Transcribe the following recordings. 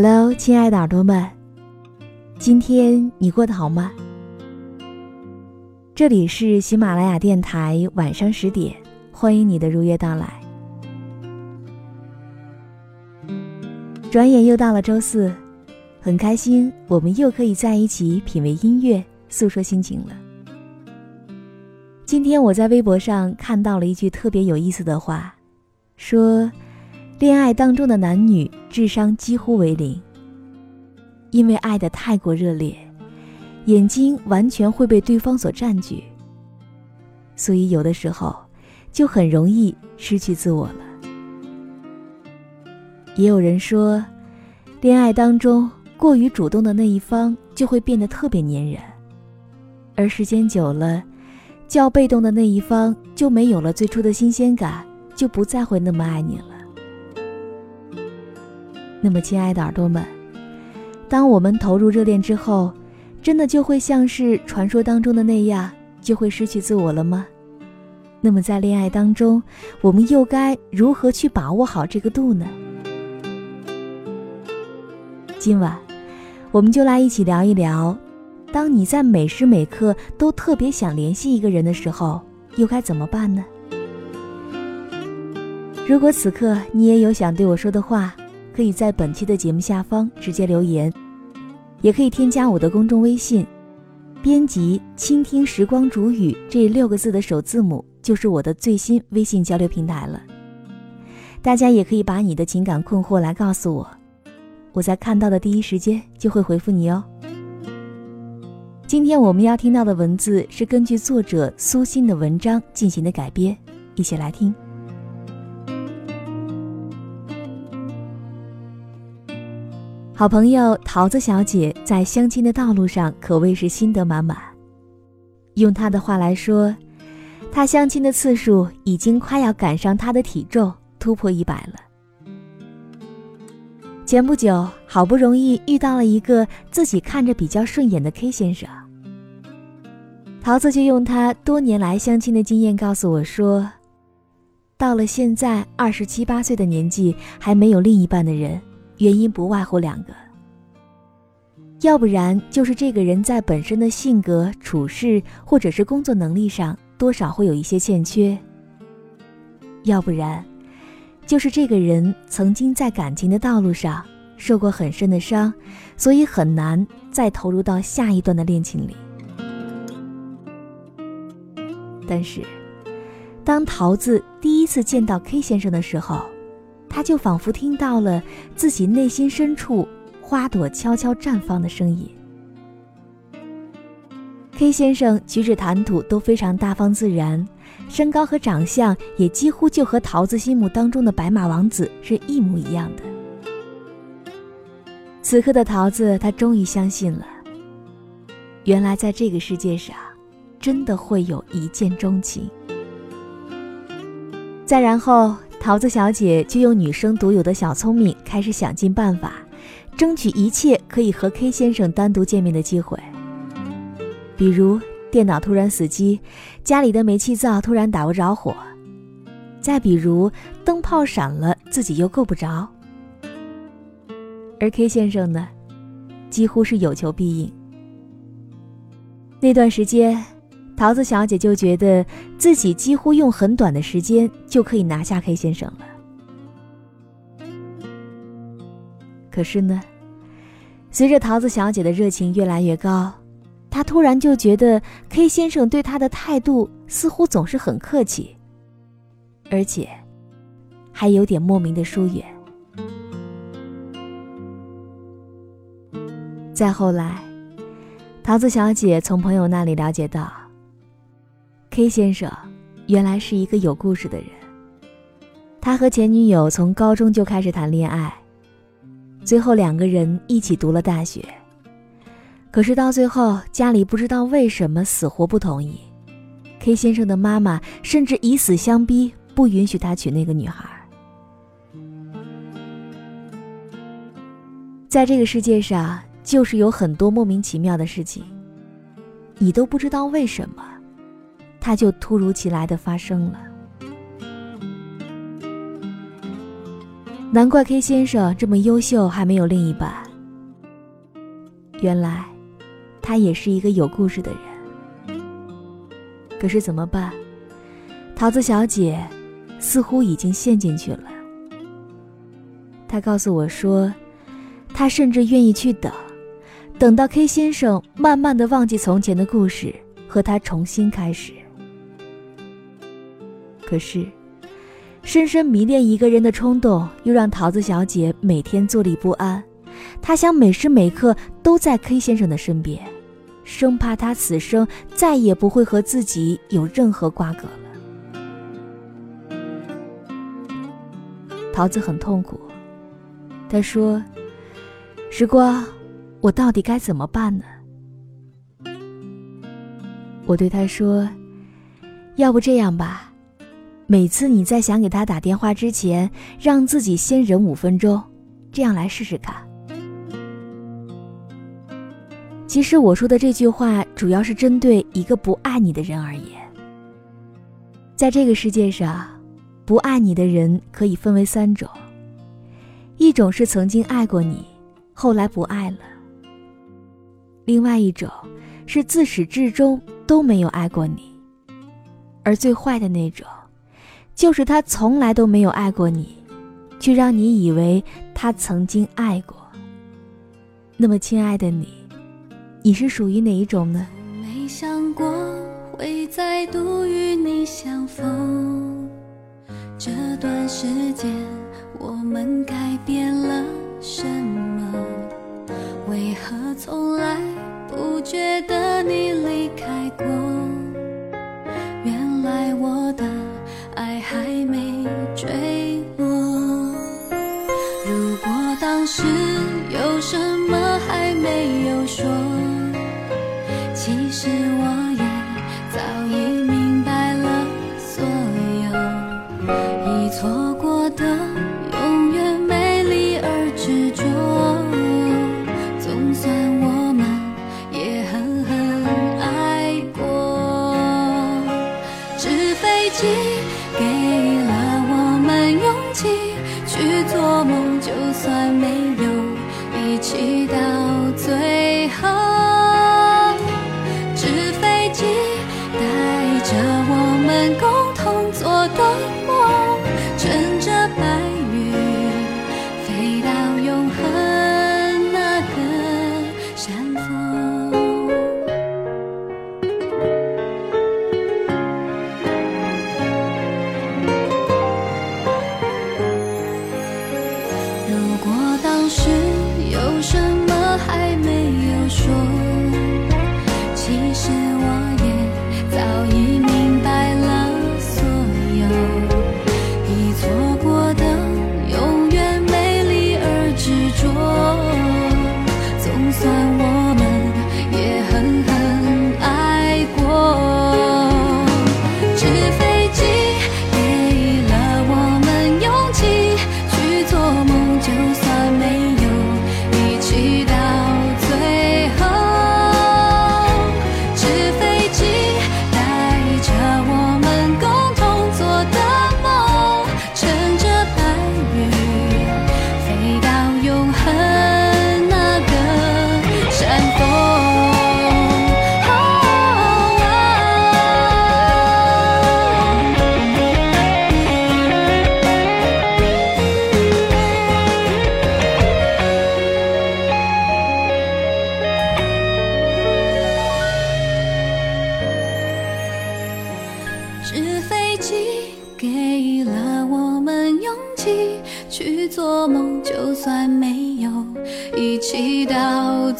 Hello，亲爱的耳朵们，今天你过得好吗？这里是喜马拉雅电台，晚上十点，欢迎你的如约到来。转眼又到了周四，很开心，我们又可以在一起品味音乐，诉说心情了。今天我在微博上看到了一句特别有意思的话，说。恋爱当中的男女智商几乎为零，因为爱的太过热烈，眼睛完全会被对方所占据，所以有的时候就很容易失去自我了。也有人说，恋爱当中过于主动的那一方就会变得特别粘人，而时间久了，较被动的那一方就没有了最初的新鲜感，就不再会那么爱你了。那么，亲爱的耳朵们，当我们投入热恋之后，真的就会像是传说当中的那样，就会失去自我了吗？那么，在恋爱当中，我们又该如何去把握好这个度呢？今晚，我们就来一起聊一聊，当你在每时每刻都特别想联系一个人的时候，又该怎么办呢？如果此刻你也有想对我说的话，可以在本期的节目下方直接留言，也可以添加我的公众微信，编辑“倾听时光煮雨”这六个字的首字母，就是我的最新微信交流平台了。大家也可以把你的情感困惑来告诉我，我在看到的第一时间就会回复你哦。今天我们要听到的文字是根据作者苏欣的文章进行的改编，一起来听。好朋友桃子小姐在相亲的道路上可谓是心得满满。用她的话来说，她相亲的次数已经快要赶上她的体重，突破一百了。前不久，好不容易遇到了一个自己看着比较顺眼的 K 先生，桃子就用他多年来相亲的经验告诉我说，到了现在二十七八岁的年纪还没有另一半的人。原因不外乎两个，要不然就是这个人在本身的性格、处事或者是工作能力上多少会有一些欠缺；要不然，就是这个人曾经在感情的道路上受过很深的伤，所以很难再投入到下一段的恋情里。但是，当桃子第一次见到 K 先生的时候，他就仿佛听到了自己内心深处花朵悄悄绽放的声音。K 先生举止谈吐都非常大方自然，身高和长相也几乎就和桃子心目当中的白马王子是一模一样的。此刻的桃子，她终于相信了，原来在这个世界上，真的会有一见钟情。再然后。桃子小姐就用女生独有的小聪明，开始想尽办法，争取一切可以和 K 先生单独见面的机会。比如电脑突然死机，家里的煤气灶突然打不着火，再比如灯泡闪了，自己又够不着。而 K 先生呢，几乎是有求必应。那段时间，桃子小姐就觉得自己几乎用很短的时间就可以拿下 K 先生了。可是呢，随着桃子小姐的热情越来越高，她突然就觉得 K 先生对她的态度似乎总是很客气，而且还有点莫名的疏远。再后来，桃子小姐从朋友那里了解到。K 先生原来是一个有故事的人。他和前女友从高中就开始谈恋爱，最后两个人一起读了大学。可是到最后，家里不知道为什么死活不同意。K 先生的妈妈甚至以死相逼，不允许他娶那个女孩。在这个世界上，就是有很多莫名其妙的事情，你都不知道为什么。它就突如其来的发生了。难怪 K 先生这么优秀还没有另一半。原来，他也是一个有故事的人。可是怎么办？桃子小姐似乎已经陷进去了。她告诉我说，她甚至愿意去等，等到 K 先生慢慢的忘记从前的故事，和他重新开始。可是，深深迷恋一个人的冲动，又让桃子小姐每天坐立不安。她想每时每刻都在 K 先生的身边，生怕他此生再也不会和自己有任何瓜葛了。桃子很痛苦，她说：“时光，我到底该怎么办呢？”我对她说：“要不这样吧。”每次你在想给他打电话之前，让自己先忍五分钟，这样来试试看。其实我说的这句话主要是针对一个不爱你的人而言。在这个世界上，不爱你的人可以分为三种：一种是曾经爱过你，后来不爱了；另外一种是自始至终都没有爱过你；而最坏的那种。就是他从来都没有爱过你，却让你以为他曾经爱过。那么，亲爱的你，你是属于哪一种呢？没想过会再度与你相逢，这段时间我们改变了什么？为何从来不觉得你离开过？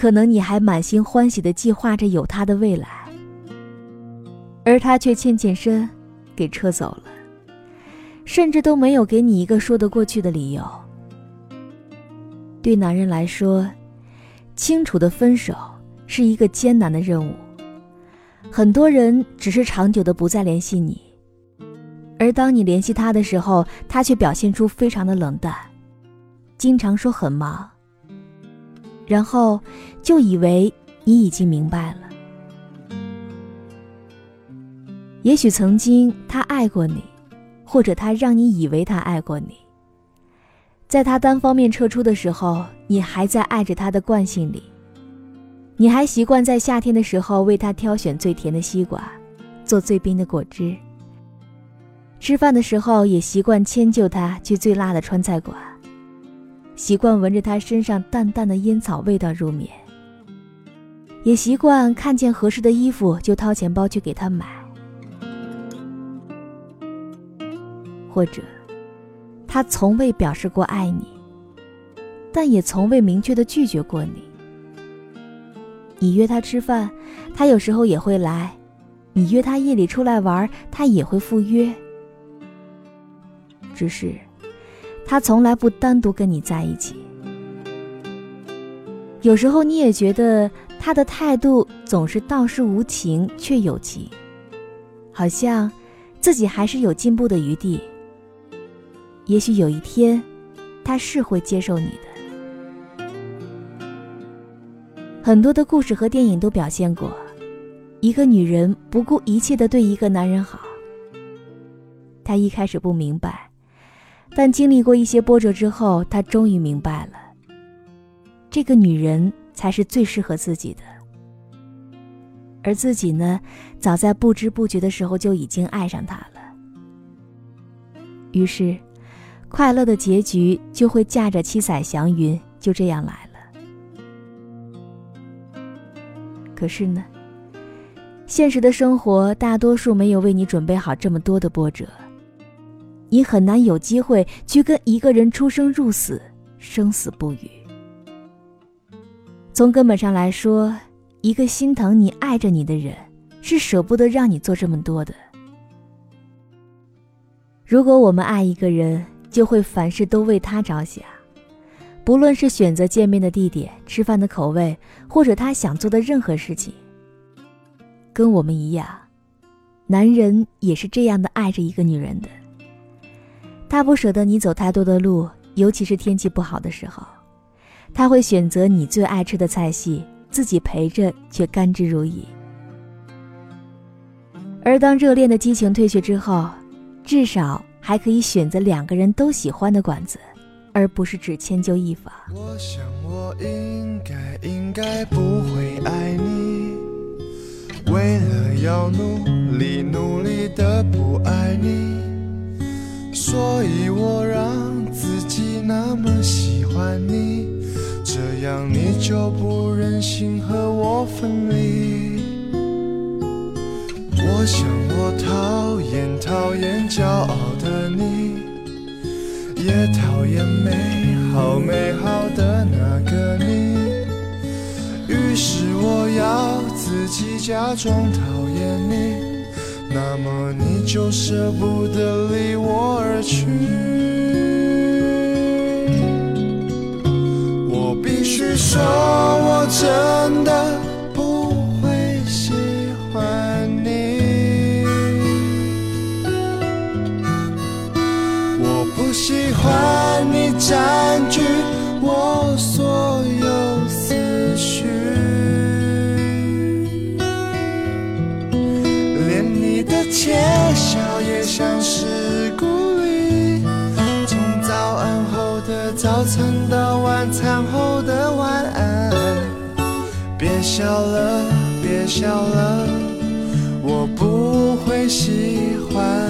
可能你还满心欢喜的计划着有他的未来，而他却欠欠身，给撤走了，甚至都没有给你一个说得过去的理由。对男人来说，清楚的分手是一个艰难的任务，很多人只是长久的不再联系你。而当你联系他的时候，他却表现出非常的冷淡，经常说很忙，然后就以为你已经明白了。也许曾经他爱过你，或者他让你以为他爱过你。在他单方面撤出的时候，你还在爱着他的惯性里，你还习惯在夏天的时候为他挑选最甜的西瓜，做最冰的果汁。吃饭的时候也习惯迁就他去最辣的川菜馆，习惯闻着他身上淡淡的烟草味道入眠，也习惯看见合适的衣服就掏钱包去给他买，或者他从未表示过爱你，但也从未明确的拒绝过你。你约他吃饭，他有时候也会来；你约他夜里出来玩，他也会赴约。只是，他从来不单独跟你在一起。有时候你也觉得他的态度总是倒是无情却有情，好像自己还是有进步的余地。也许有一天，他是会接受你的。很多的故事和电影都表现过，一个女人不顾一切的对一个男人好。她一开始不明白。但经历过一些波折之后，他终于明白了，这个女人才是最适合自己的。而自己呢，早在不知不觉的时候就已经爱上她了。于是，快乐的结局就会驾着七彩祥云就这样来了。可是呢，现实的生活大多数没有为你准备好这么多的波折。你很难有机会去跟一个人出生入死，生死不渝。从根本上来说，一个心疼你、爱着你的人，是舍不得让你做这么多的。如果我们爱一个人，就会凡事都为他着想，不论是选择见面的地点、吃饭的口味，或者他想做的任何事情。跟我们一样，男人也是这样的爱着一个女人的。他不舍得你走太多的路，尤其是天气不好的时候，他会选择你最爱吃的菜系，自己陪着却甘之如饴。而当热恋的激情退却之后，至少还可以选择两个人都喜欢的馆子，而不是只迁就一方。我想我应该应该不会爱你，为了要努力努力的不爱你。所以我让自己那么喜欢你，这样你就不忍心和我分离。我想我讨厌讨厌骄傲的你，也讨厌美好美好的那个你。于是我要自己假装讨厌你。那么你就舍不得离我而去，我必须说，我真的不会喜欢你，我不喜欢你占据窃笑也像是故意。从早安后的早餐到晚餐后的晚安，别笑了，别笑了，我不会喜欢。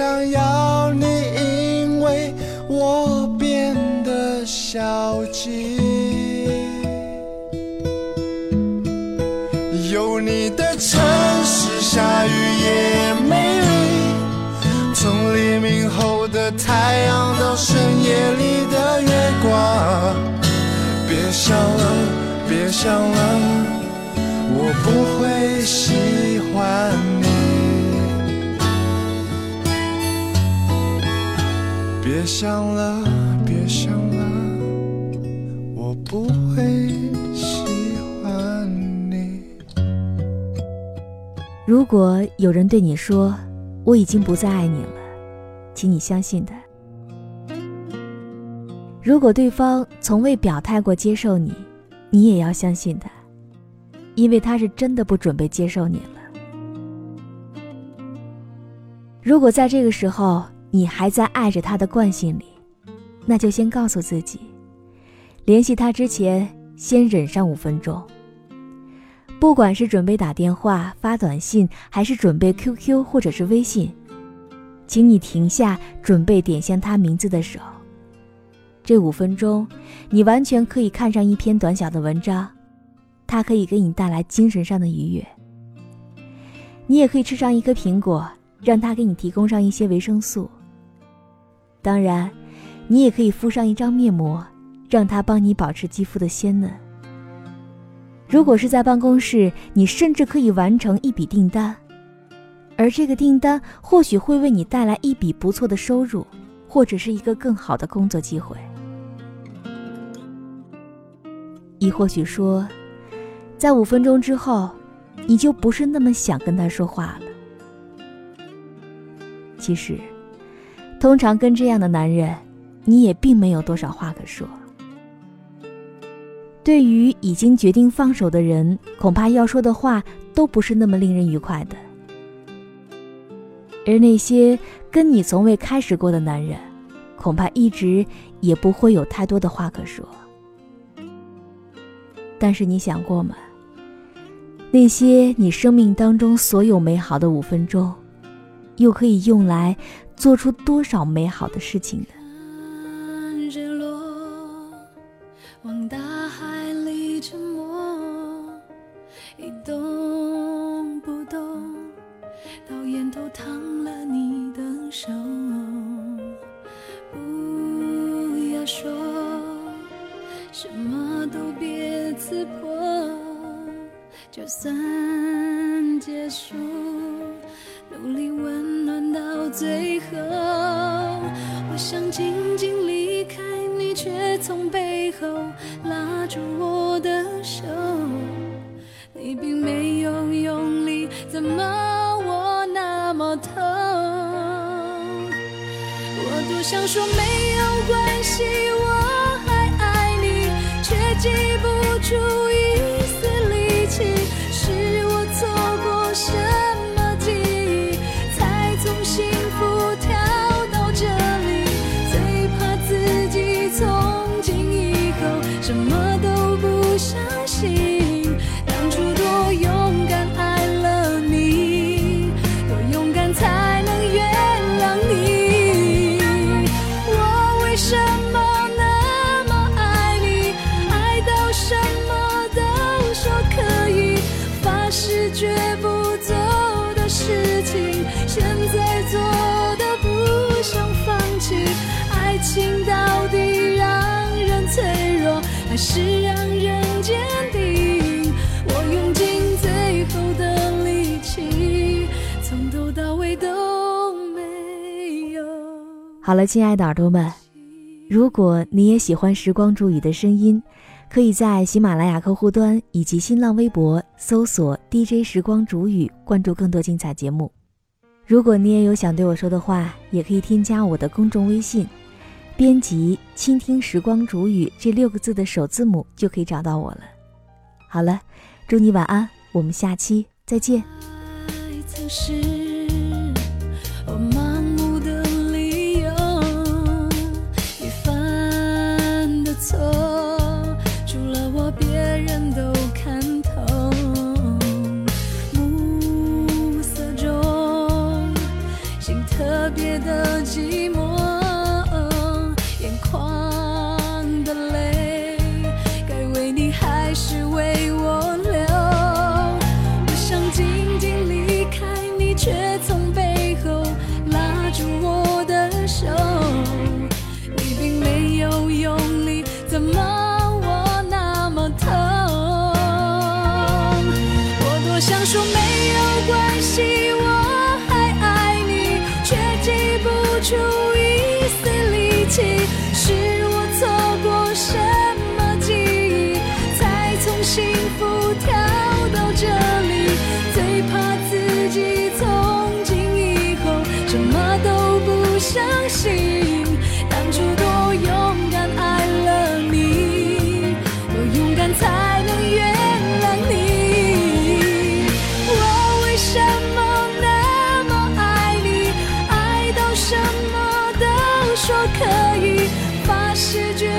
想要你，因为我变得消极。别想了，别想了，我不会喜欢你。如果有人对你说我已经不再爱你了，请你相信他。如果对方从未表态过接受你，你也要相信他，因为他是真的不准备接受你了。如果在这个时候你还在爱着他的惯性里，那就先告诉自己，联系他之前先忍上五分钟。不管是准备打电话、发短信，还是准备 QQ 或者是微信，请你停下准备点向他名字的手。这五分钟，你完全可以看上一篇短小的文章，它可以给你带来精神上的愉悦。你也可以吃上一颗苹果，让它给你提供上一些维生素。当然，你也可以敷上一张面膜，让它帮你保持肌肤的鲜嫩。如果是在办公室，你甚至可以完成一笔订单，而这个订单或许会为你带来一笔不错的收入，或者是一个更好的工作机会。亦或许说，在五分钟之后，你就不是那么想跟他说话了。其实，通常跟这样的男人，你也并没有多少话可说。对于已经决定放手的人，恐怕要说的话都不是那么令人愉快的。而那些跟你从未开始过的男人，恐怕一直也不会有太多的话可说。但是你想过吗？那些你生命当中所有美好的五分钟，又可以用来做出多少美好的事情呢？想说没有关系，我还爱你，却记不住好了，亲爱的耳朵们，如果你也喜欢时光煮雨的声音，可以在喜马拉雅客户端以及新浪微博搜索 “DJ 时光煮雨”，关注更多精彩节目。如果你也有想对我说的话，也可以添加我的公众微信，编辑“倾听时光煮雨”这六个字的首字母，就可以找到我了。好了，祝你晚安，我们下期再见。起可以发誓。